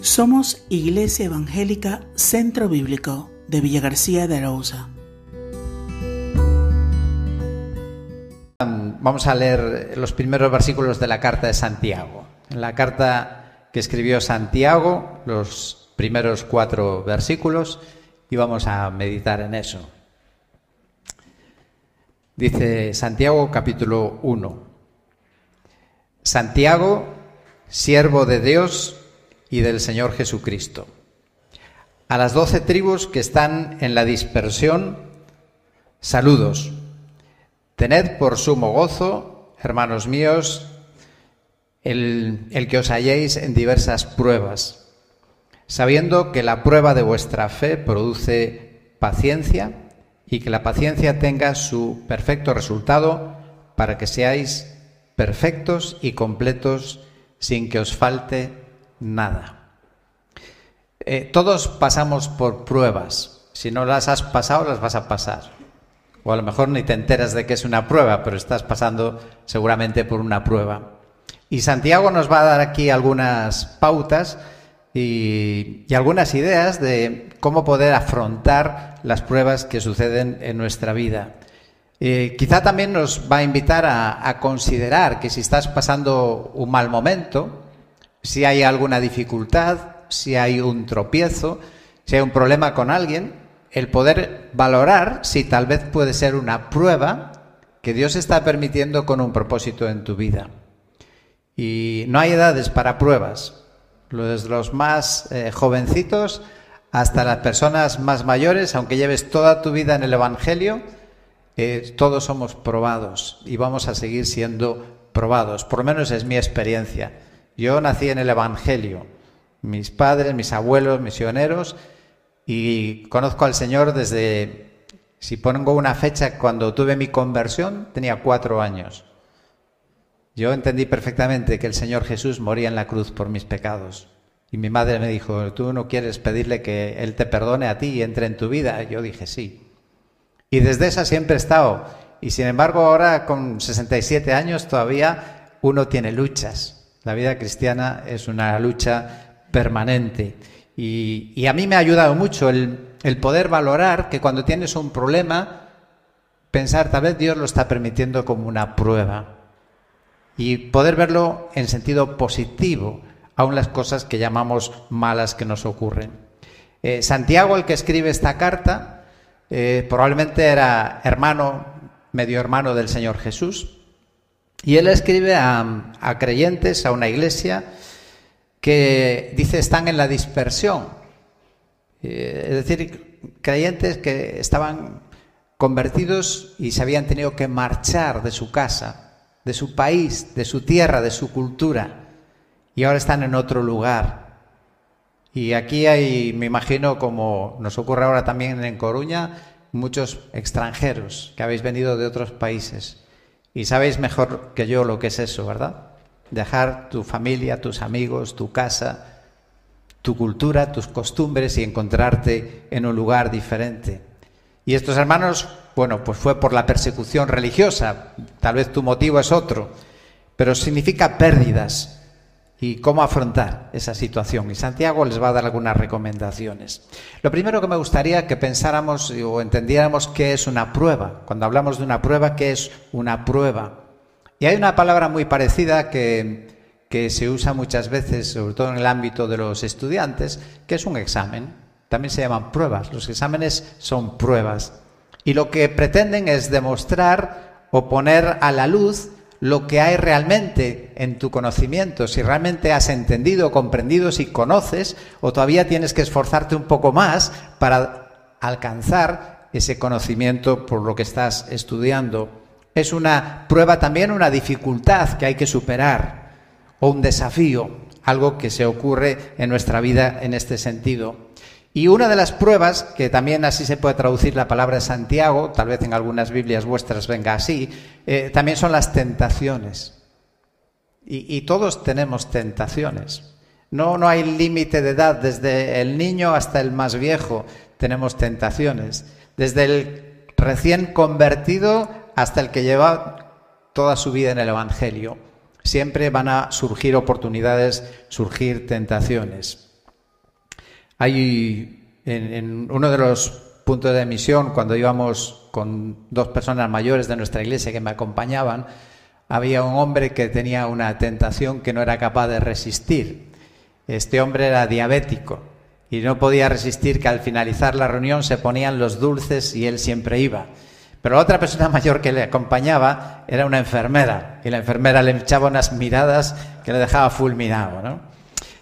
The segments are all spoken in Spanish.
Somos Iglesia Evangélica Centro Bíblico de Villa García de Arauza. Vamos a leer los primeros versículos de la carta de Santiago. En la carta que escribió Santiago, los primeros cuatro versículos, y vamos a meditar en eso. Dice Santiago capítulo 1. Santiago, siervo de Dios y del Señor Jesucristo. A las doce tribus que están en la dispersión, saludos. Tened por sumo gozo, hermanos míos, el, el, que os halléis en diversas pruebas, sabiendo que la prueba de vuestra fe produce paciencia y que la paciencia tenga su perfecto resultado para que seáis perfectos y completos sin que os falte nada. Eh, todos pasamos por pruebas. Si no las has pasado, las vas a pasar. O a lo mejor ni te enteras de que es una prueba, pero estás pasando seguramente por una prueba. Y Santiago nos va a dar aquí algunas pautas y, algunas ideas de cómo poder afrontar las pruebas que suceden en nuestra vida. Eh, quizá también nos va a invitar a, considerar que si estás pasando un mal momento, si hay alguna dificultad, si hay un tropiezo, si hay un problema con alguien, el poder valorar si tal vez puede ser una prueba que Dios está permitiendo con un propósito en tu vida. Y no hay edades para pruebas. Desde los más eh, jovencitos hasta las personas más mayores, aunque lleves toda tu vida en el Evangelio, eh, todos somos probados y vamos a seguir siendo probados. Por lo menos es mi experiencia. Yo nací en el Evangelio. Mis padres, mis abuelos, misioneros, y conozco al Señor desde, si pongo una fecha, cuando tuve mi conversión, tenía cuatro años. Yo entendí perfectamente que el Señor Jesús moría en la cruz por mis pecados. Y mi madre me dijo, ¿tú no quieres pedirle que Él te perdone a ti y entre en tu vida? Yo dije, sí. Y desde esa siempre he estado. Y sin embargo ahora con 67 años todavía uno tiene luchas. La vida cristiana es una lucha permanente. Y, a mí me ha ayudado mucho el, el, poder valorar que cuando tienes un problema, pensar tal vez Dios lo está permitiendo como una prueba. Y poder verlo en sentido positivo, aun las cosas que llamamos malas que nos ocurren. Eh, Santiago, el que escribe esta carta, eh, probablemente era hermano, medio hermano del Señor Jesús. Y él escribe a, creyentes, a una iglesia, que dice están en la dispersión. Eh, es decir, creyentes que estaban convertidos y se habían tenido que marchar de su casa, de su país, de su tierra, de su cultura, y ahora están en otro lugar. Y aquí hay, me imagino, como nos ocurre ahora también en Coruña, muchos extranjeros que habéis venido de otros países. Y sabéis mejor que yo lo que es eso, ¿verdad? Dejar tu familia, tus amigos, tu casa, tu cultura, tus costumbres y encontrarte en un lugar diferente. Y estos hermanos, bueno, pues fue por la persecución religiosa, tal vez tu motivo es otro, pero significa pérdidas y cómo afrontar esa situación. Y Santiago les va a dar algunas recomendaciones. Lo primero que me gustaría que pensáramos o entendiéramos qué es una prueba. Cuando hablamos de una prueba, ¿qué es una prueba? Y hay una palabra muy parecida que, que se usa muchas veces, sobre todo en el ámbito de los estudiantes, que es un examen. También se llaman pruebas. Los exámenes son pruebas. Y lo que pretenden es demostrar o poner a la luz lo que hay realmente en tu conocimiento, si realmente has entendido, comprendido, si conoces, o todavía tienes que esforzarte un poco más para alcanzar ese conocimiento por lo que estás estudiando. Es una prueba también, una dificultad que hay que superar, o un desafío, algo que se ocurre en nuestra vida en este sentido. Y una de las pruebas, que también así se puede traducir la palabra Santiago, tal vez en algunas Biblias vuestras venga así, eh, también son las tentaciones. Y, y todos tenemos tentaciones. No, no hay límite de edad, desde el niño hasta el más viejo tenemos tentaciones. Desde el recién convertido hasta el que lleva toda su vida en el Evangelio. Siempre van a surgir oportunidades, surgir tentaciones. Hay en, uno de los puntos de emisión, cuando íbamos con dos personas mayores de nuestra iglesia que me acompañaban, había un hombre que tenía una tentación que no era capaz de resistir. Este hombre era diabético y no podía resistir que al finalizar la reunión se ponían los dulces y él siempre iba. Pero la otra persona mayor que le acompañaba era una enfermera y la enfermera le echaba unas miradas que le dejaba fulminado. ¿no?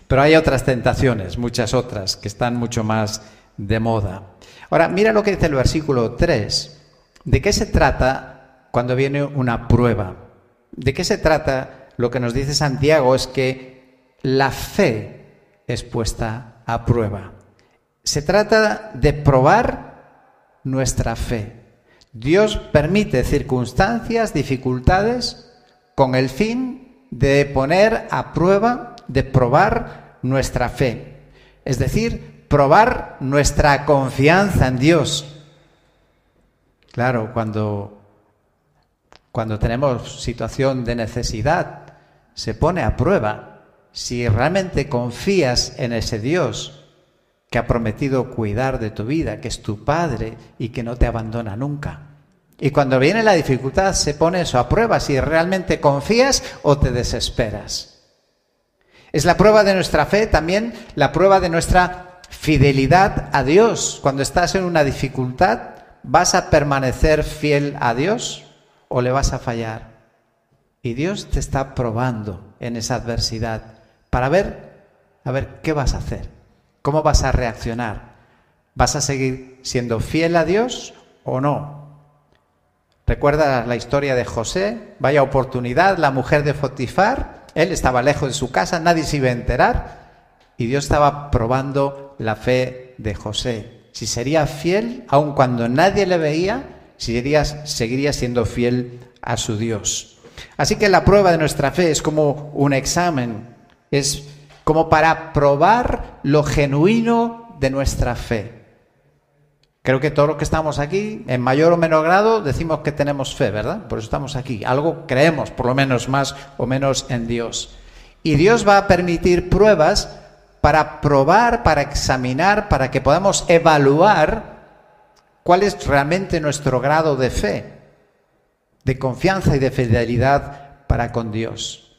Pero hay otras tentaciones, muchas otras, que están mucho más de moda. Ahora, mira lo que dice el versículo 3. ¿De qué se trata cuando viene una prueba? ¿De qué se trata? Lo que nos dice Santiago es que la fe es puesta a prueba. Se trata de probar nuestra fe. Dios permite circunstancias, dificultades, con el fin de poner a prueba, de probar nuestra fe. Es decir, probar nuestra confianza en Dios. Claro, cuando, cuando tenemos situación de necesidad, se pone a prueba si realmente confías en ese Dios que ha prometido cuidar de tu vida, que es tu Padre y que no te abandona nunca. Y cuando viene la dificultad se pone eso a prueba, si realmente confías o te desesperas. Es la prueba de nuestra fe, también la prueba de nuestra fidelidad a Dios. Cuando estás en una dificultad, ¿vas a permanecer fiel a Dios o le vas a fallar? Y Dios te está probando en esa adversidad para ver, a ver, ¿qué vas a hacer? ¿Cómo vas a reaccionar? ¿Vas a seguir siendo fiel a Dios o no? Recuerda la historia de José, vaya oportunidad, la mujer de Fotifar, él estaba lejos de su casa, nadie se iba a enterar y Dios estaba probando la fe de José. Si sería fiel, aun cuando nadie le veía, seguiría, seguiría siendo fiel a su Dios. Así que la prueba de nuestra fe es como un examen, es como para probar lo genuino de nuestra fe. Creo que todos los que estamos aquí, en mayor o menor grado, decimos que tenemos fe, ¿verdad? Por eso estamos aquí. Algo creemos, por lo menos más o menos en Dios. Y Dios va a permitir pruebas para probar, para examinar, para que podamos evaluar cuál es realmente nuestro grado de fe, de confianza y de fidelidad para con Dios.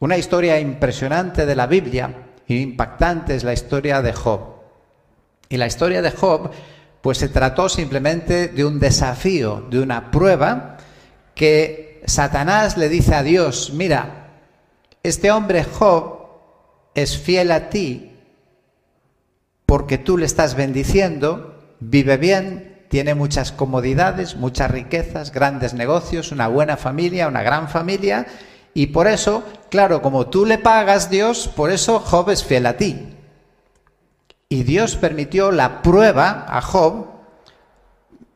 Una historia impresionante de la Biblia e impactante es la historia de Job. Y la historia de Job, pues se trató simplemente de un desafío, de una prueba que Satanás le dice a Dios, mira, este hombre Job es fiel a ti porque tú le estás bendiciendo, vive bien, tiene muchas comodidades, muchas riquezas, grandes negocios, una buena familia, una gran familia, y por eso, claro, como tú le pagas Dios, por eso Job es fiel a ti. Y Dios permitió la prueba a Job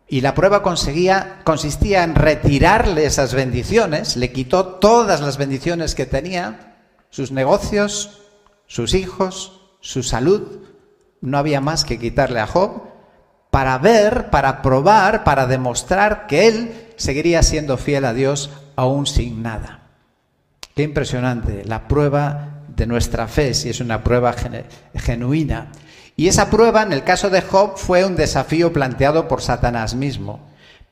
y la prueba conseguía, consistía en retirarle esas bendiciones, le quitó todas las bendiciones que tenía, sus negocios, sus hijos, su salud, no había más que quitarle a Job, para ver, para probar, para demostrar que él seguiría siendo fiel a Dios aún sin nada. Qué impresionante, la prueba de nuestra fe, si es una prueba genuina. Y esa prueba, en el caso de Job, fue un desafío planteado por Satanás mismo.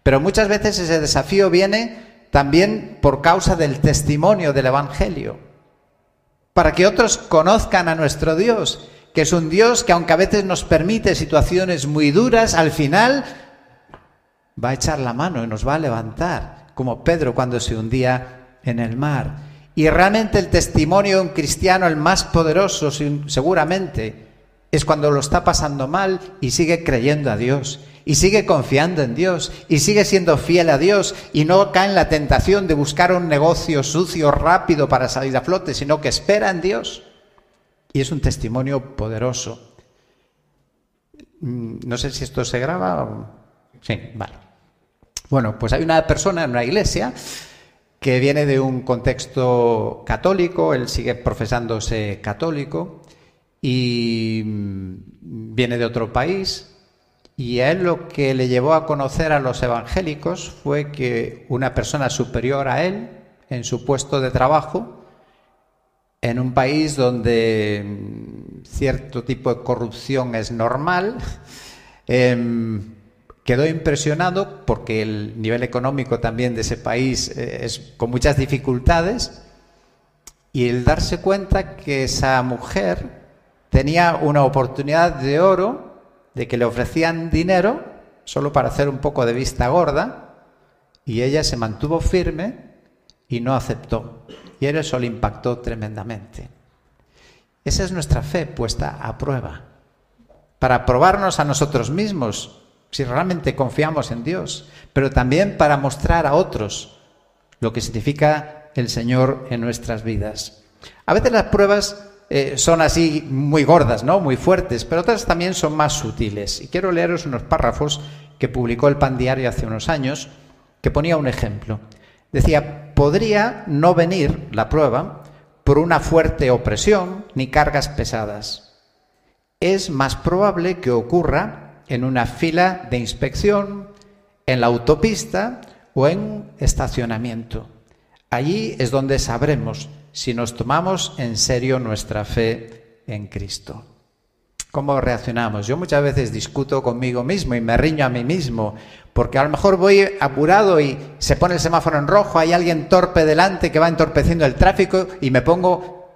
Pero muchas veces ese desafío viene también por causa del testimonio del Evangelio. Para que otros conozcan a nuestro Dios, que es un Dios que aunque a veces nos permite situaciones muy duras, al final va a echar la mano y nos va a levantar, como Pedro cuando se hundía en el mar. Y realmente el testimonio de un cristiano, el más poderoso seguramente, es cuando lo está pasando mal y sigue creyendo a Dios, y sigue confiando en Dios, y sigue siendo fiel a Dios, y no cae en la tentación de buscar un negocio sucio, rápido para salir a flote, sino que espera en Dios. Y es un testimonio poderoso. Mm, no sé si esto se graba. Sí, vale. Bueno, pues hay una persona en una iglesia que viene de un contexto católico, él sigue profesándose católico y mm, viene de otro país y a él lo que le llevó a conocer a los evangélicos fue que una persona superior a él en su puesto de trabajo, en un país donde mm, cierto tipo de corrupción es normal. Em, quedó impresionado porque el nivel económico también de ese país eh, es con muchas dificultades y el darse cuenta que esa mujer tenía una oportunidad de oro de que le ofrecían dinero solo para hacer un poco de vista gorda y ella se mantuvo firme y no aceptó. Y eso le impactó tremendamente. Esa es nuestra fe puesta a prueba, para probarnos a nosotros mismos si realmente confiamos en Dios, pero también para mostrar a otros lo que significa el Señor en nuestras vidas. A veces las pruebas eh, son así muy gordas, ¿no? Muy fuertes, pero otras también son más sutiles. Y quiero leeros unos párrafos que publicó el Pan Diario hace unos años, que ponía un ejemplo. Decía, podría no venir la prueba por una fuerte opresión ni cargas pesadas. Es más probable que ocurra en una fila de inspección, en la autopista o en estacionamiento. Allí es donde sabremos si nos tomamos en serio nuestra fe en Cristo. ¿Cómo reaccionamos? Yo muchas veces discuto conmigo mismo y me riño a mí mismo, porque a lo mejor voy apurado y se pone el semáforo en rojo, hay alguien torpe delante que va entorpeciendo el tráfico y me pongo...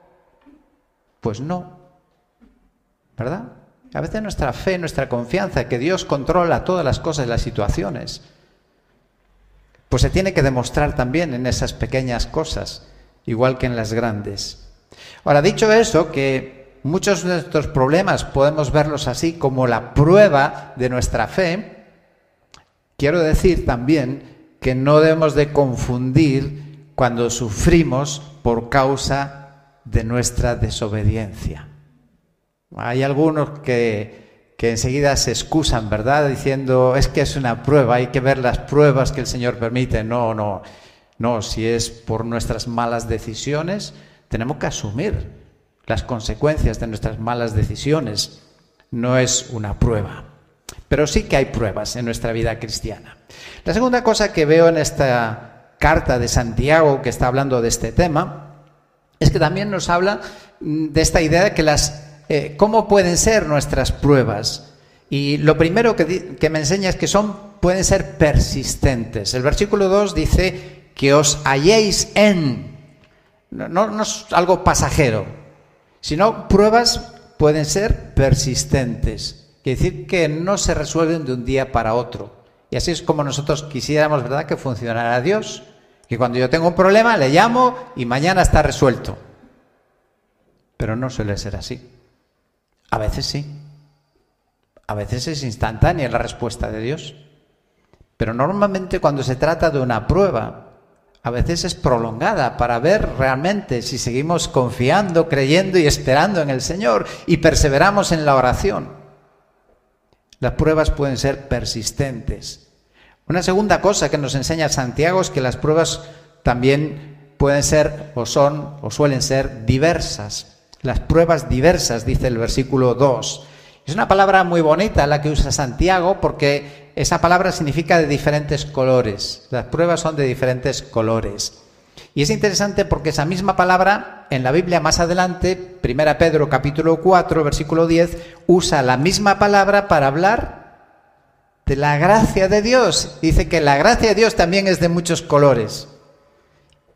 Pues no, ¿verdad? A veces nuestra fe, nuestra confianza, que Dios controla todas las cosas y las situaciones, pues se tiene que demostrar también en esas pequeñas cosas, igual que en las grandes. Ahora, dicho eso, que muchos de nuestros problemas podemos verlos así como la prueba de nuestra fe, quiero decir también que no debemos de confundir cuando sufrimos por causa de nuestra desobediencia. Hay algunos que, que enseguida se excusan, ¿verdad? Diciendo, es que es una prueba, hay que ver las pruebas que el Señor permite. No, no, no, si es por nuestras malas decisiones, tenemos que asumir las consecuencias de nuestras malas decisiones. No es una prueba. Pero sí que hay pruebas en nuestra vida cristiana. La segunda cosa que veo en esta carta de Santiago que está hablando de este tema es que también nos habla de esta idea de que las eh, cómo pueden ser nuestras pruebas. Y lo primero que, me enseña es que son, pueden ser persistentes. El versículo 2 dice que os halléis en, no, no es algo pasajero, sino pruebas pueden ser persistentes. Quiere decir que no se resuelven de un día para otro. Y así es como nosotros quisiéramos, ¿verdad?, que funcionara Dios. Que cuando yo tengo un problema le llamo y mañana está resuelto. Pero no suele ser así. A veces sí. A veces es instantánea la respuesta de Dios. Pero normalmente cuando se trata de una prueba, a veces es prolongada para ver realmente si seguimos confiando, creyendo y esperando en el Señor y perseveramos en la oración. Las pruebas pueden ser persistentes. Una segunda cosa que nos enseña Santiago es que las pruebas también pueden ser o son o suelen ser diversas las pruebas diversas, dice el versículo 2. Es una palabra muy bonita la que usa Santiago porque esa palabra significa de diferentes colores. Las pruebas son de diferentes colores. Y es interesante porque esa misma palabra en la Biblia más adelante, 1 Pedro capítulo 4, versículo 10, usa la misma palabra para hablar de la gracia de Dios. Dice que la gracia de Dios también es de muchos colores.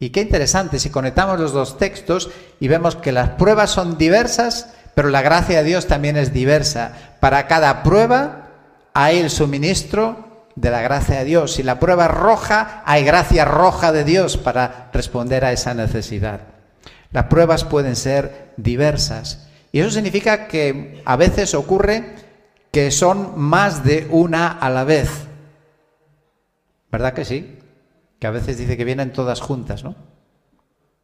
Y qué interesante si conectamos los dos textos y vemos que las pruebas son diversas, pero la gracia de Dios también es diversa. Para cada prueba hay el suministro de la gracia de Dios. Si la prueba roja, hay gracia roja de Dios para responder a esa necesidad. Las pruebas pueden ser diversas. Y eso significa que a veces ocurre que son más de una a la vez. ¿Verdad que sí? Que a veces dice que vienen todas juntas, ¿no?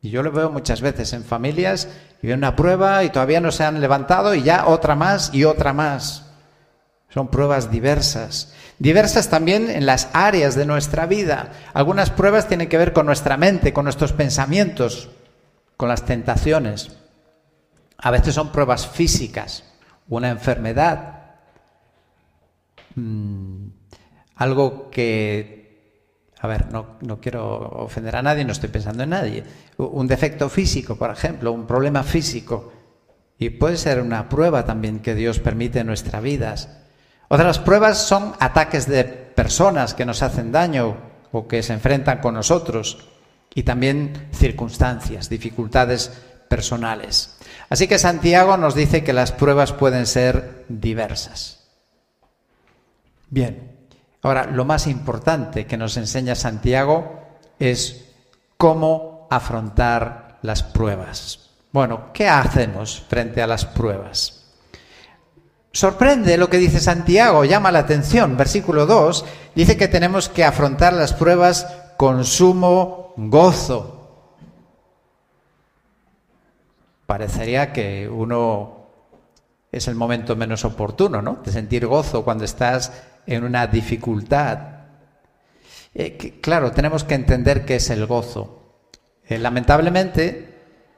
Y yo lo veo muchas veces en familias y viene una prueba y todavía no se han levantado y ya otra más y otra más. Son pruebas diversas. Diversas también en las áreas de nuestra vida. Algunas pruebas tienen que ver con nuestra mente, con nuestros pensamientos, con las tentaciones. A veces son pruebas físicas, una enfermedad, mm, algo que a ver, no, no, quiero ofender a nadie, no estoy pensando en nadie. Un defecto físico, por ejemplo, un problema físico Y puede ser una prueba también que Dios permite en nuestras vidas. Otras pruebas son ataques de personas que nos hacen daño o que se enfrentan con nosotros y también circunstancias, dificultades personales. Así que Santiago nos dice que las pruebas pueden ser diversas. Bien, ahora lo más importante que nos enseña Santiago es cómo afrontar las pruebas. Bueno, ¿qué hacemos frente a las pruebas? Sorprende lo que dice Santiago, llama la atención. Versículo 2 dice que tenemos que afrontar las pruebas con sumo gozo. Parecería que uno es el momento menos oportuno, ¿no? De sentir gozo cuando estás en una dificultad. Eh, claro, tenemos que entender qué es el gozo. Eh, lamentablemente,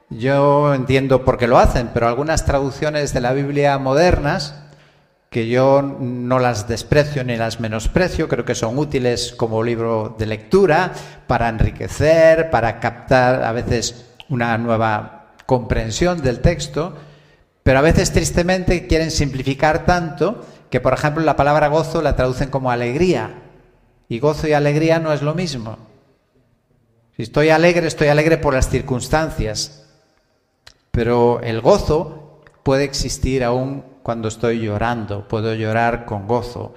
yo entiendo por qué lo hacen, pero algunas traducciones de la Biblia modernas que yo no las desprecio ni las menosprecio, creo que son útiles como libro de lectura para enriquecer, para captar a veces una nueva comprensión del texto, pero a veces tristemente quieren simplificar tanto que, por ejemplo, la palabra gozo la traducen como alegría, y gozo y alegría no es lo mismo. Si estoy alegre, estoy alegre por las circunstancias, pero el gozo puede existir aún cuando estoy llorando, puedo llorar con gozo.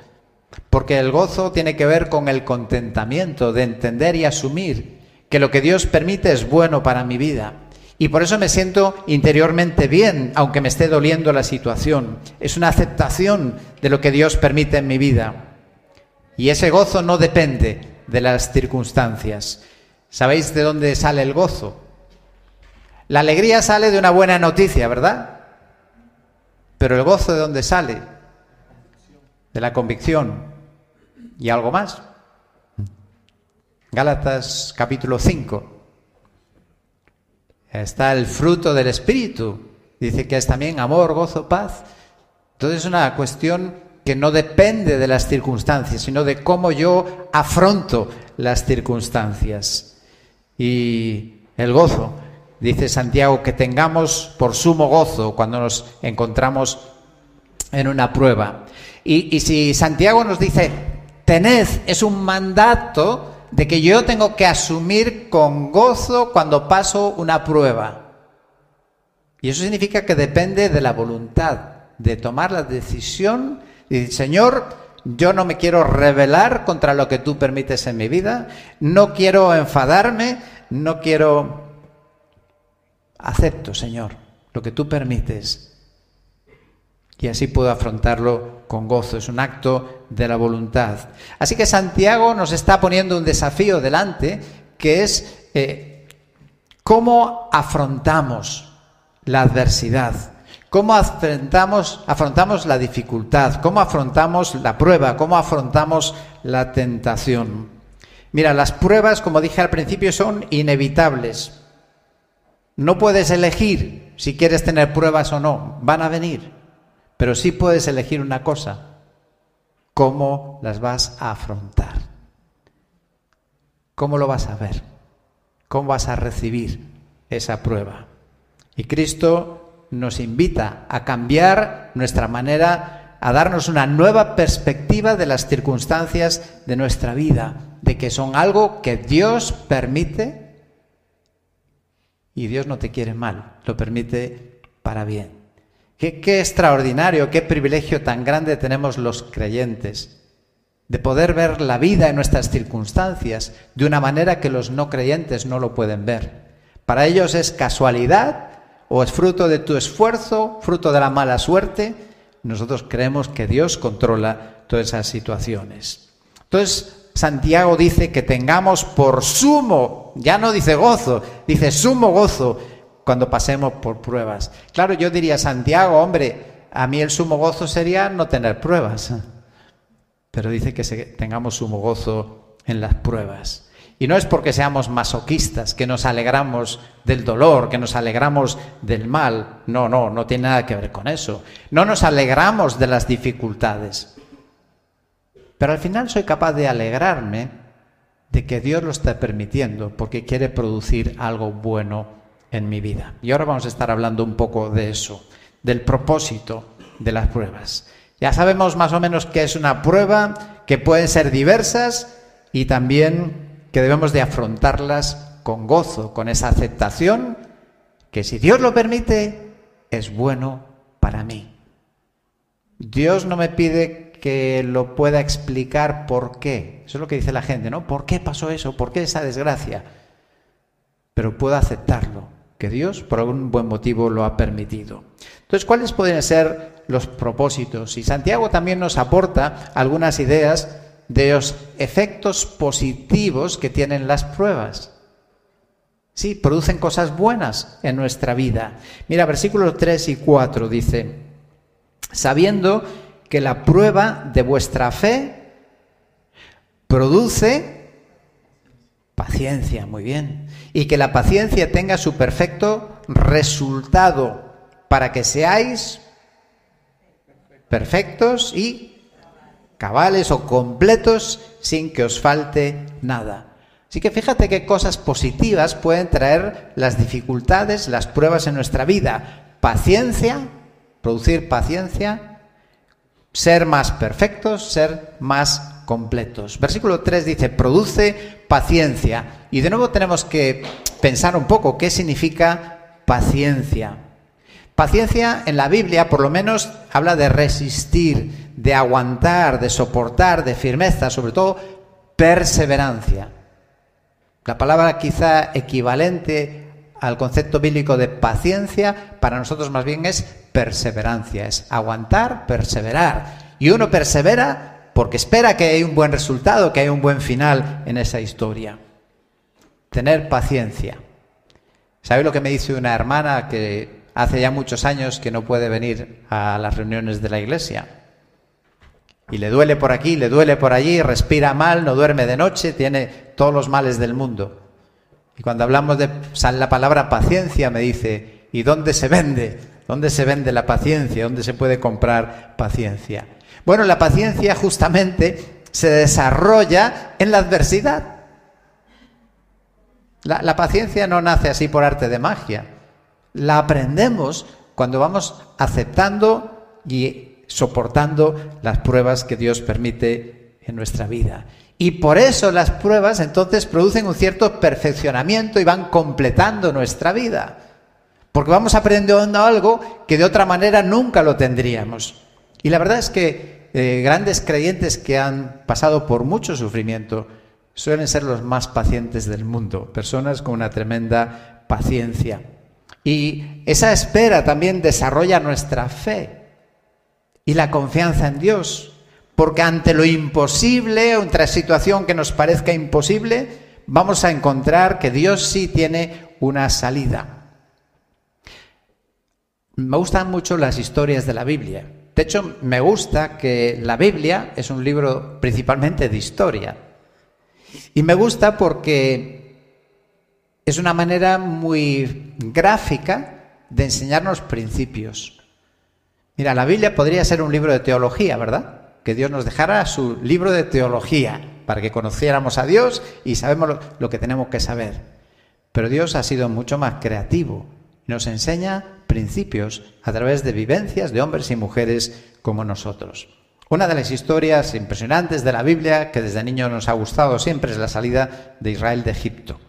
Porque el gozo tiene que ver con el contentamiento de entender y asumir que lo que Dios permite es bueno para mi vida. Y por eso me siento interiormente bien, aunque me esté doliendo la situación. Es una aceptación de lo que Dios permite en mi vida. Y ese gozo no depende de las circunstancias. ¿Sabéis de dónde sale el gozo? La alegría sale de una buena noticia, ¿verdad? Pero el gozo de dónde sale? De la convicción. ¿Y algo más? Gálatas capítulo 5. Está el fruto del Espíritu. Dice que es también amor, gozo, paz. Entonces es una cuestión que no depende de las circunstancias, sino de cómo yo afronto las circunstancias. Y el gozo dice Santiago, que tengamos por sumo gozo cuando nos encontramos en una prueba. Y, si Santiago nos dice, tened, es un mandato de que yo tengo que asumir con gozo cuando paso una prueba. Y eso significa que depende de la voluntad, de tomar la decisión y decir, Señor, yo no me quiero rebelar contra lo que tú permites en mi vida, no quiero enfadarme, no quiero acepto, Señor, lo que tú permites. Y así puedo afrontarlo con gozo. Es un acto de la voluntad. Así que Santiago nos está poniendo un desafío delante, que es eh, cómo afrontamos la adversidad, cómo afrontamos, afrontamos la dificultad, cómo afrontamos la prueba, cómo afrontamos la tentación. Mira, las pruebas, como dije al principio, son inevitables. No puedes elegir si quieres tener pruebas o no, van a venir, pero sí puedes elegir una cosa, cómo las vas a afrontar, cómo lo vas a ver, cómo vas a recibir esa prueba. Y Cristo nos invita a cambiar nuestra manera, a darnos una nueva perspectiva de las circunstancias de nuestra vida, de que son algo que Dios permite y Dios no te quiere mal, lo permite para bien. Qué, extraordinario, qué privilegio tan grande tenemos los creyentes de poder ver la vida en nuestras circunstancias de una manera que los no creyentes no lo pueden ver. Para ellos es casualidad o es fruto de tu esfuerzo, fruto de la mala suerte. Nosotros creemos que Dios controla todas esas situaciones. Entonces, Santiago dice que tengamos por sumo, ya no dice gozo, dice sumo gozo cuando pasemos por pruebas. Claro, yo diría, Santiago, hombre, a mí el sumo gozo sería no tener pruebas. Pero dice que tengamos sumo gozo en las pruebas. Y no es porque seamos masoquistas, que nos alegramos del dolor, que nos alegramos del mal. No, no, no tiene nada que ver con eso. No nos alegramos de las dificultades. Pero al final soy capaz de alegrarme de que Dios lo está permitiendo porque quiere producir algo bueno en mi vida. Y ahora vamos a estar hablando un poco de eso, del propósito de las pruebas. Ya sabemos más o menos que es una prueba, que pueden ser diversas y también que debemos de afrontarlas con gozo, con esa aceptación que si Dios lo permite, es bueno para mí. Dios no me pide que lo pueda explicar por qué. Eso es lo que dice la gente, ¿no? ¿Por qué pasó eso? ¿Por qué esa desgracia? Pero puedo aceptarlo, que Dios por algún buen motivo lo ha permitido. Entonces, ¿cuáles pueden ser los propósitos? Y Santiago también nos aporta algunas ideas de los efectos positivos que tienen las pruebas. Sí, producen cosas buenas en nuestra vida. Mira, versículos 3 y 4 dice, sabiendo que la prueba de vuestra fe produce paciencia, muy bien, y que la paciencia tenga su perfecto resultado para que seáis perfectos y cabales o completos sin que os falte nada. Así que fíjate qué cosas positivas pueden traer las dificultades, las pruebas en nuestra vida. Paciencia, producir paciencia, ser más perfectos, ser más completos. Versículo 3 dice, produce paciencia. Y de nuevo tenemos que pensar un poco qué significa paciencia. Paciencia en la Biblia por lo menos habla de resistir, de aguantar, de soportar, de firmeza, sobre todo perseverancia. La palabra quizá equivalente al concepto bíblico de paciencia, para nosotros más bien es perseverancia, es aguantar, perseverar. Y uno persevera porque espera que haya un buen resultado, que haya un buen final en esa historia. Tener paciencia. ¿Sabe lo que me dice una hermana que hace ya muchos años que no puede venir a las reuniones de la iglesia? Y le duele por aquí, le duele por allí, respira mal, no duerme de noche, tiene todos los males del mundo. Y cuando hablamos de la palabra paciencia, me dice, ¿y dónde se vende? ¿Dónde se vende la paciencia? ¿Dónde se puede comprar paciencia? Bueno, la paciencia justamente se desarrolla en la adversidad. La, paciencia no nace así por arte de magia. La aprendemos cuando vamos aceptando y soportando las pruebas que Dios permite en nuestra vida. Y por eso las pruebas entonces producen un cierto perfeccionamiento y van completando nuestra vida. Porque vamos aprendiendo algo que de otra manera nunca lo tendríamos. Y la verdad es que eh, grandes creyentes que han pasado por mucho sufrimiento suelen ser los más pacientes del mundo, personas con una tremenda paciencia. Y esa espera también desarrolla nuestra fe y la confianza en Dios. Porque ante lo imposible, otra situación que nos parezca imposible, vamos a encontrar que Dios sí tiene una salida. Me gustan mucho las historias de la Biblia. De hecho, me gusta que la Biblia es un libro principalmente de historia. Y me gusta porque es una manera muy gráfica de enseñarnos principios. Mira, la Biblia podría ser un libro de teología, ¿verdad? Que Dios nos dejara su libro de teología para que conociéramos a Dios y sabemos lo, que tenemos que saber. Pero Dios ha sido mucho más creativo nos enseña principios a través de vivencias de hombres y mujeres como nosotros. Una de las historias impresionantes de la Biblia que desde niño nos ha gustado siempre es la salida de Israel de Egipto.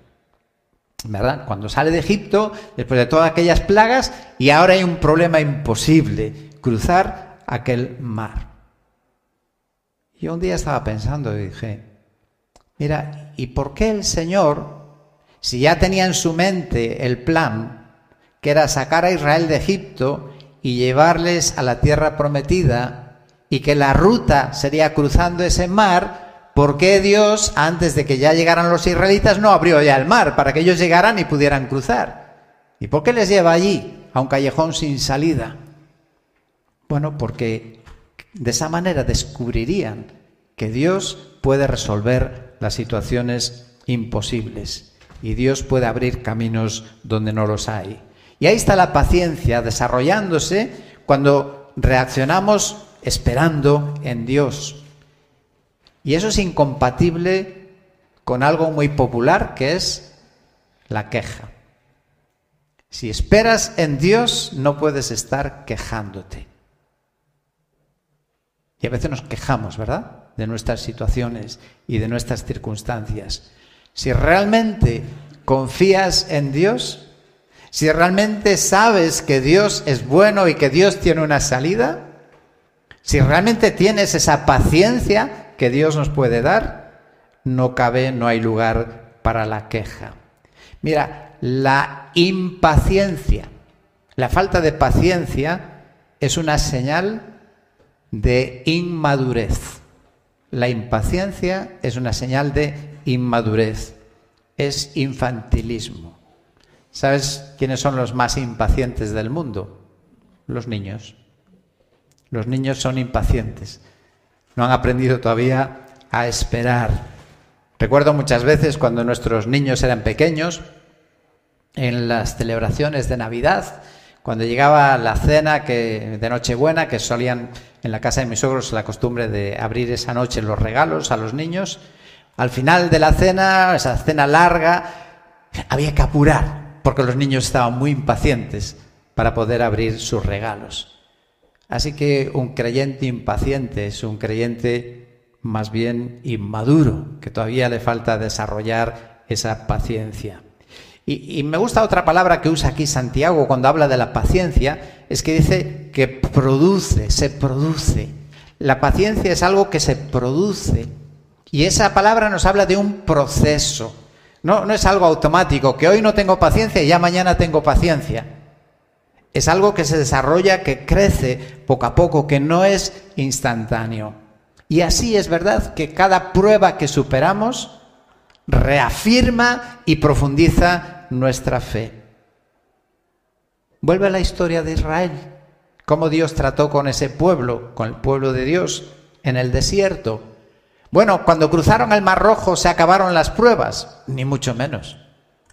¿verdad? Cuando sale de Egipto, después de todas aquellas plagas, y ahora hay un problema imposible cruzar aquel mar. Yo un día estaba pensando y dije, mira, ¿y por qué el Señor, si ya tenía en su mente el plan, que era sacar a Israel de Egipto y llevarles a la tierra prometida, y que la ruta sería cruzando ese mar, ¿por qué Dios, antes de que ya llegaran los israelitas, no abrió ya el mar para que ellos llegaran y pudieran cruzar? ¿Y por qué les lleva allí, a un callejón sin salida? Bueno, porque de esa manera descubrirían que Dios puede resolver las situaciones imposibles y Dios puede abrir caminos donde no los hay. Y ahí está la paciencia desarrollándose cuando reaccionamos esperando en Dios. Y eso es incompatible con algo muy popular que es la queja. Si esperas en Dios, no puedes estar quejándote. Y a veces nos quejamos, ¿verdad? De nuestras situaciones y de nuestras circunstancias. Si realmente confías en Dios, si realmente sabes que Dios es bueno y que Dios tiene una salida, si realmente tienes esa paciencia que Dios nos puede dar, no cabe, no hay lugar para la queja. Mira, la impaciencia, la falta de paciencia es una señal de inmadurez. La impaciencia es una señal de inmadurez, es infantilismo. ¿Sabes quiénes son los más impacientes del mundo? Los niños. Los niños son impacientes. No han aprendido todavía a esperar. Recuerdo muchas veces cuando nuestros niños eran pequeños, en las celebraciones de Navidad, cuando llegaba la cena que, de Nochebuena, que solían en la casa de mis suegros la costumbre de abrir esa noche los regalos a los niños, al final de la cena, esa cena larga, había que apurar porque los niños estaban muy impacientes para poder abrir sus regalos. Así que un creyente impaciente es un creyente más bien inmaduro, que todavía le falta desarrollar esa paciencia. Y, me gusta otra palabra que usa aquí Santiago cuando habla de la paciencia, es que dice que produce, se produce. La paciencia es algo que se produce. Y esa palabra nos habla de un proceso. No, no es algo automático, que hoy no tengo paciencia y ya mañana tengo paciencia. Es algo que se desarrolla, que crece poco a poco, que no es instantáneo. Y así es verdad que cada prueba que superamos reafirma y profundiza nuestra fe. Vuelve a la historia de Israel, cómo Dios trató con ese pueblo, con el pueblo de Dios, en el desierto. Bueno, cuando cruzaron el Mar Rojo se acabaron las pruebas, ni mucho menos.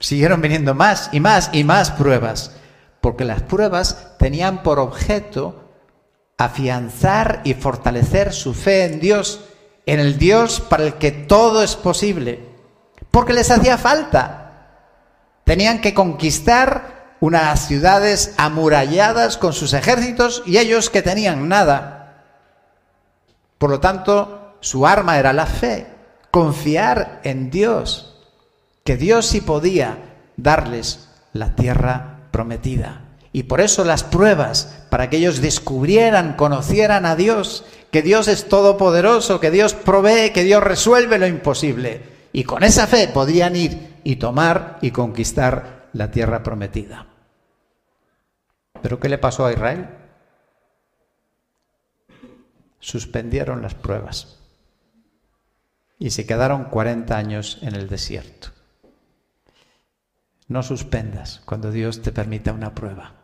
Siguieron viniendo más y más y más pruebas, porque las pruebas tenían por objeto afianzar y fortalecer su fe en Dios, en el Dios para el que todo es posible, porque les hacía falta. Tenían que conquistar unas ciudades amuralladas con sus ejércitos y ellos que tenían nada. Por lo tanto, su arma era la fe, confiar en Dios, que Dios sí podía darles la tierra prometida. Y por eso las pruebas, para que ellos descubrieran, conocieran a Dios, que Dios es todopoderoso, que Dios provee, que Dios resuelve lo imposible. Y con esa fe podrían ir y tomar y conquistar la tierra prometida. ¿Pero qué le pasó a Israel? Suspendieron las pruebas y se quedaron 40 años en el desierto. No suspendas cuando Dios te permita una prueba.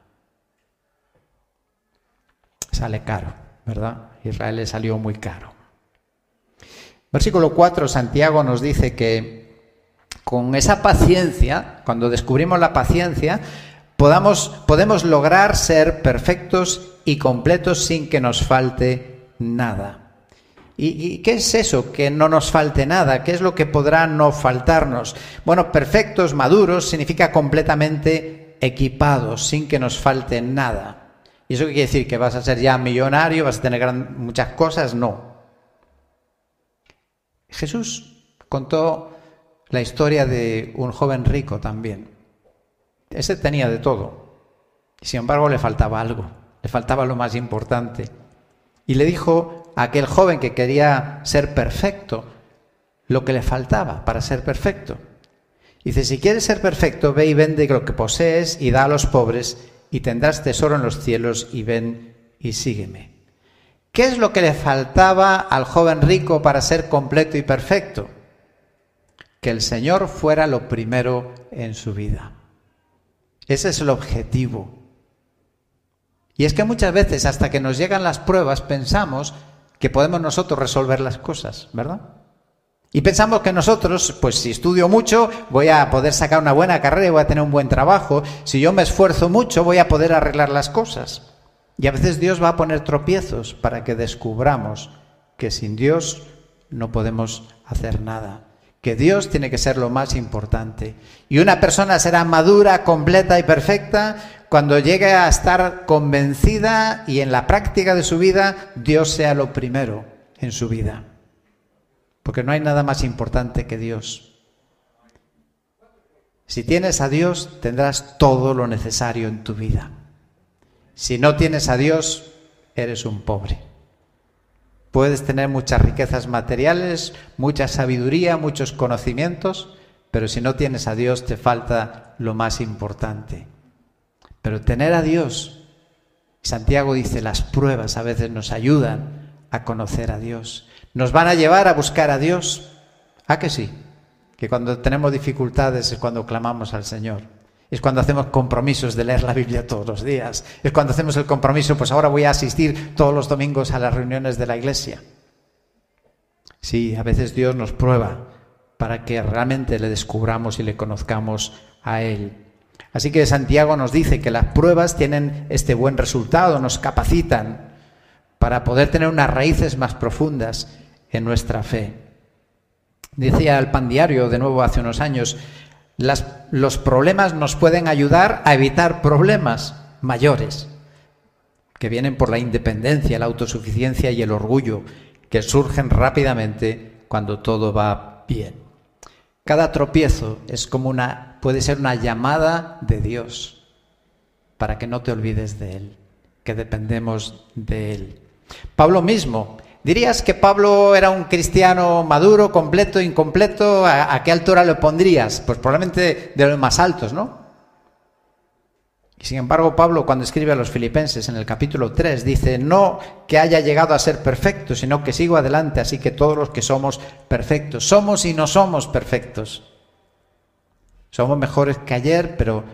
Sale caro, ¿verdad? Israel le salió muy caro. Versículo 4, Santiago nos dice que con esa paciencia, cuando descubrimos la paciencia, podamos, podemos lograr ser perfectos y completos sin que nos falte nada. ¿Y, qué es eso? Que no nos falte nada. ¿Qué es lo que podrá no faltarnos? Bueno, perfectos, maduros, significa completamente equipados, sin que nos falte nada. ¿Y eso qué quiere decir? ¿Que vas a ser ya millonario, vas a tener muchas cosas? No. Jesús contó la historia de un joven rico también. Ese tenía de todo. Sin embargo le faltaba algo, le faltaba lo más importante. Y le dijo aquel joven que quería ser perfecto lo que le faltaba para ser perfecto. Dice, si quieres ser perfecto, ve y vende lo que posees y da a los pobres y tendrás tesoro en los cielos y ven y sígueme. ¿Qué es lo que le faltaba al joven rico para ser completo y perfecto? Que el Señor fuera lo primero en su vida. Ese es el objetivo. Y es que muchas veces hasta que nos llegan las pruebas pensamos que podemos nosotros resolver las cosas, ¿verdad? Y pensamos que nosotros, pues si estudio mucho, voy a poder sacar una buena carrera, voy a tener un buen trabajo, si yo me esfuerzo mucho, voy a poder arreglar las cosas. Y a veces Dios va a poner tropiezos para que descubramos que sin Dios no podemos hacer nada, que Dios tiene que ser lo más importante. Y una persona será madura, completa y perfecta cuando llegue a estar convencida y en la práctica de su vida Dios sea lo primero en su vida. Porque no hay nada más importante que Dios. Si tienes a Dios, tendrás todo lo necesario en tu vida. Si no tienes a Dios, eres un pobre. Puedes tener muchas riquezas materiales, mucha sabiduría, muchos conocimientos, pero si no tienes a Dios te falta lo más importante. Pero tener a Dios, Santiago dice, las pruebas a veces nos ayudan a conocer a Dios. Nos van a llevar a buscar a Dios. ¿A que sí? Que cuando tenemos dificultades es cuando clamamos al Señor. Es cuando hacemos compromisos de leer la Biblia todos los días. Es cuando hacemos el compromiso, pues ahora voy a asistir todos los domingos a las reuniones de la iglesia. Sí, a veces Dios nos prueba para que realmente le descubramos y le conozcamos a Él. Así que Santiago nos dice que las pruebas tienen este buen resultado, nos capacitan para poder tener unas raíces más profundas en nuestra fe. Decía el pan diario de nuevo hace unos años, los problemas nos pueden ayudar a evitar problemas mayores que vienen por la independencia, la autosuficiencia y el orgullo que surgen rápidamente cuando todo va bien. Cada tropiezo es como una puede ser una llamada de Dios para que no te olvides de él, que dependemos de él. Pablo mismo ¿Dirías que Pablo era un cristiano maduro, completo, incompleto? ¿A, qué altura lo pondrías? Pues probablemente de los más altos, ¿no? Y sin embargo, Pablo cuando escribe a los filipenses en el capítulo 3 dice, no que haya llegado a ser perfecto, sino que sigo adelante, así que todos los que somos perfectos, somos y no somos perfectos. Somos mejores que ayer, pero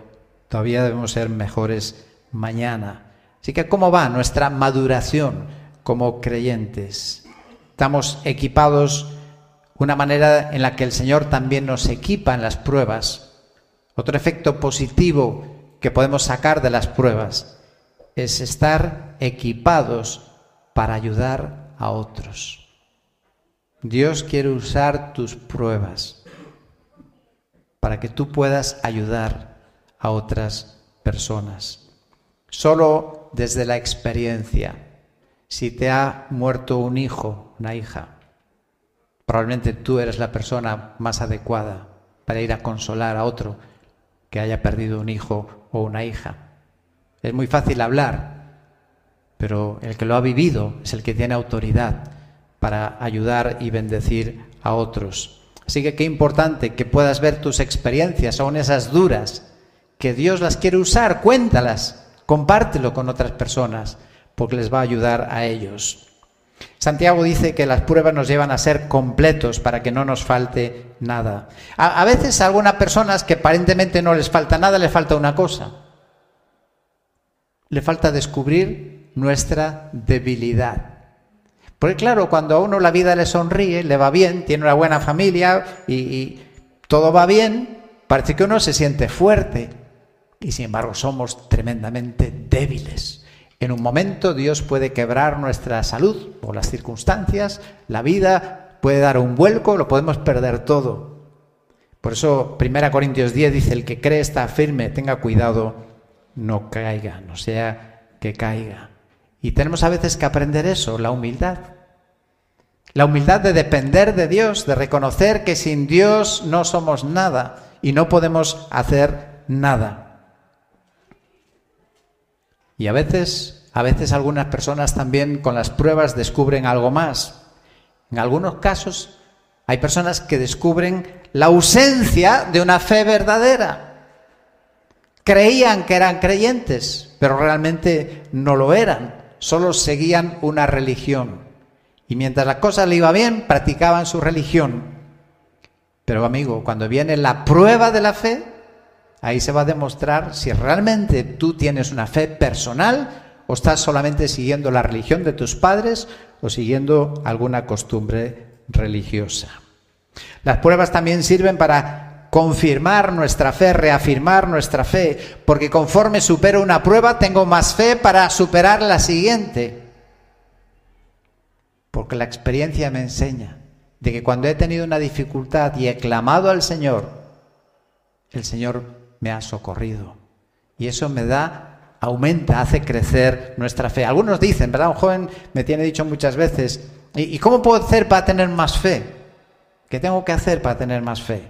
todavía debemos ser mejores mañana. Así que, ¿cómo va nuestra maduración? Como creyentes. Estamos equipados una manera en la que el Señor también nos equipa en las pruebas. Otro efecto positivo que podemos sacar de las pruebas es estar equipados para ayudar a otros. Dios quiere usar tus pruebas para que tú puedas ayudar a otras personas. Solo desde la experiencia si te ha muerto un hijo, una hija, probablemente tú eres la persona más adecuada para ir a consolar a otro que haya perdido un hijo o una hija. Es muy fácil hablar, pero el que lo ha vivido es el que tiene autoridad para ayudar y bendecir a otros. Así que qué importante que puedas ver tus experiencias, aún esas duras, que Dios las quiere usar, cuéntalas, compártelo con otras personas porque les va a ayudar a ellos. Santiago dice que las pruebas nos llevan a ser completos para que no nos falte nada. A, veces a algunas personas que aparentemente no les falta nada, le falta una cosa. Le falta descubrir nuestra debilidad. Porque claro, cuando a uno la vida le sonríe, le va bien, tiene una buena familia y todo va bien, parece que uno se siente fuerte. Y sin embargo somos tremendamente débiles. En un momento Dios puede quebrar nuestra salud o las circunstancias, la vida puede dar un vuelco, lo podemos perder todo. Por eso 1 Corintios 10 dice, el que cree está firme, tenga cuidado, no caiga, no sea que caiga. Y tenemos a veces que aprender eso, la humildad. La humildad de depender de Dios, de reconocer que sin Dios no somos nada y no podemos hacer nada. Y a veces, a veces algunas personas también con las pruebas descubren algo más. En algunos casos hay personas que descubren la ausencia de una fe verdadera. Creían que eran creyentes, pero realmente no lo eran. Solo seguían una religión. Y mientras la cosa le iba bien, practicaban su religión. Pero amigo, cuando viene la prueba de la fe, Ahí se va a demostrar si realmente tú tienes una fe personal o estás solamente siguiendo la religión de tus padres o siguiendo alguna costumbre religiosa. Las pruebas también sirven para confirmar nuestra fe, reafirmar nuestra fe, porque conforme supero una prueba tengo más fe para superar la siguiente. Porque la experiencia me enseña de que cuando he tenido una dificultad y he clamado al Señor, el Señor me ha socorrido. Y eso me da, aumenta, hace crecer nuestra fe. Algunos dicen, ¿verdad? Un joven me tiene dicho muchas veces, ¿y, cómo puedo hacer para tener más fe? ¿Qué tengo que hacer para tener más fe?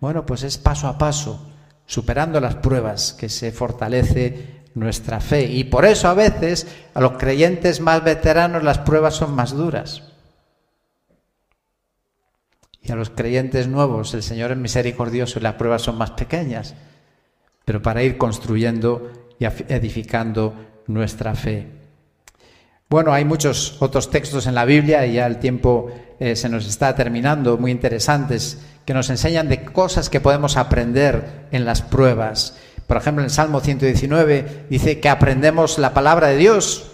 Bueno, pues es paso a paso, superando las pruebas, que se fortalece nuestra fe. Y por eso a veces a los creyentes más veteranos las pruebas son más duras. Y a los creyentes nuevos el Señor es misericordioso y las pruebas son más pequeñas, pero para ir construyendo y edificando nuestra fe. Bueno, hay muchos otros textos en la Biblia y ya el tiempo eh, se nos está terminando, muy interesantes, que nos enseñan de cosas que podemos aprender en las pruebas. Por ejemplo, en el Salmo 119 dice que aprendemos la palabra de Dios,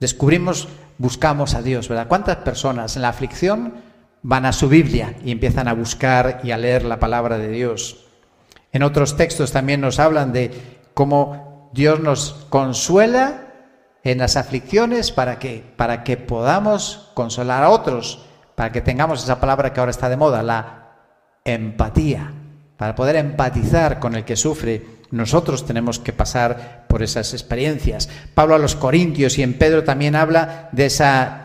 descubrimos, buscamos a Dios, ¿verdad? ¿Cuántas personas en la aflicción van a su Biblia y empiezan a buscar y a leer la palabra de Dios. En otros textos también nos hablan de cómo Dios nos consuela en las aflicciones para que para que podamos consolar a otros, para que tengamos esa palabra que ahora está de moda, la empatía, para poder empatizar con el que sufre. Nosotros tenemos que pasar por esas experiencias. Pablo a los Corintios y en Pedro también habla de ese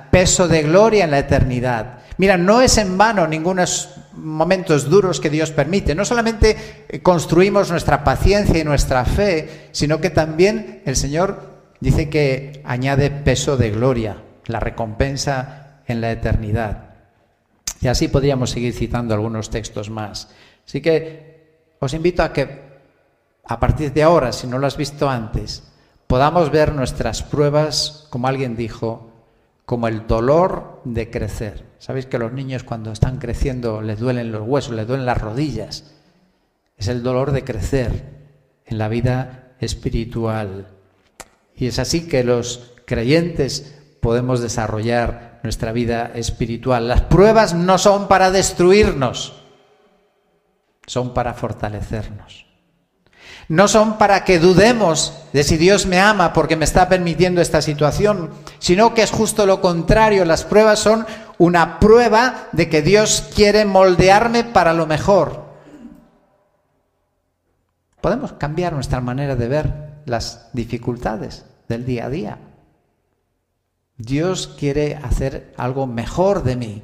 peso de gloria en la eternidad. Mira, no es en vano ningunos momentos duros que Dios permite. No solamente eh, construimos nuestra paciencia y nuestra fe, sino que también el Señor dice que añade peso de gloria, la recompensa en la eternidad. Y así podríamos seguir citando algunos textos más. Así que os invito a que a partir de ahora, si no lo has visto antes, podamos ver nuestras pruebas, como alguien dijo, como el dolor de crecer. Sabéis que los niños cuando están creciendo les duelen los huesos, les duelen las rodillas. Es el dolor de crecer en la vida espiritual. Y es así que los creyentes podemos desarrollar nuestra vida espiritual. Las pruebas no son para destruirnos, son para fortalecernos. No son para que dudemos de si Dios me ama porque me está permitiendo esta situación, sino que es justo lo contrario. Las pruebas son una prueba de que Dios quiere moldearme para lo mejor. Podemos cambiar nuestra manera de ver las dificultades del día a día. Dios quiere hacer algo mejor de mí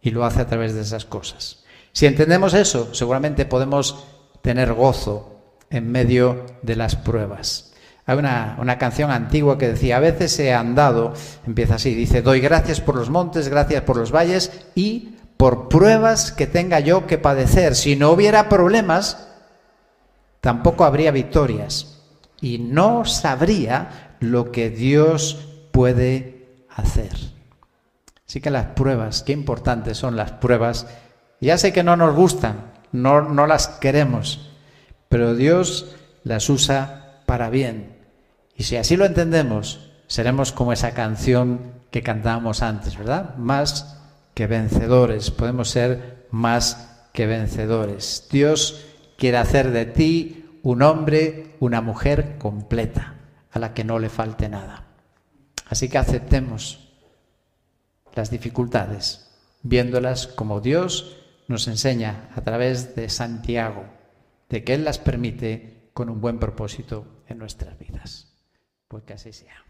y lo hace a través de esas cosas. Si entendemos eso, seguramente podemos tener gozo en medio de las pruebas. Hay una, una, canción antigua que decía, a veces he andado, empieza así, dice, doy gracias por los montes, gracias por los valles y por pruebas que tenga yo que padecer. Si no hubiera problemas, tampoco habría victorias y no sabría lo que Dios puede hacer. Así que las pruebas, qué importantes son las pruebas. Ya sé que no nos gustan, no, no las queremos, pero Dios las usa para bien. Y si así lo entendemos, seremos como esa canción que cantábamos antes, ¿verdad? Más que vencedores, podemos ser más que vencedores. Dios quiere hacer de ti un hombre, una mujer completa, a la que no le falte nada. Así que aceptemos las dificultades, viéndolas como Dios nos enseña a través de Santiago de que Él las permite con un buen propósito en nuestras vidas. Pues que así sea.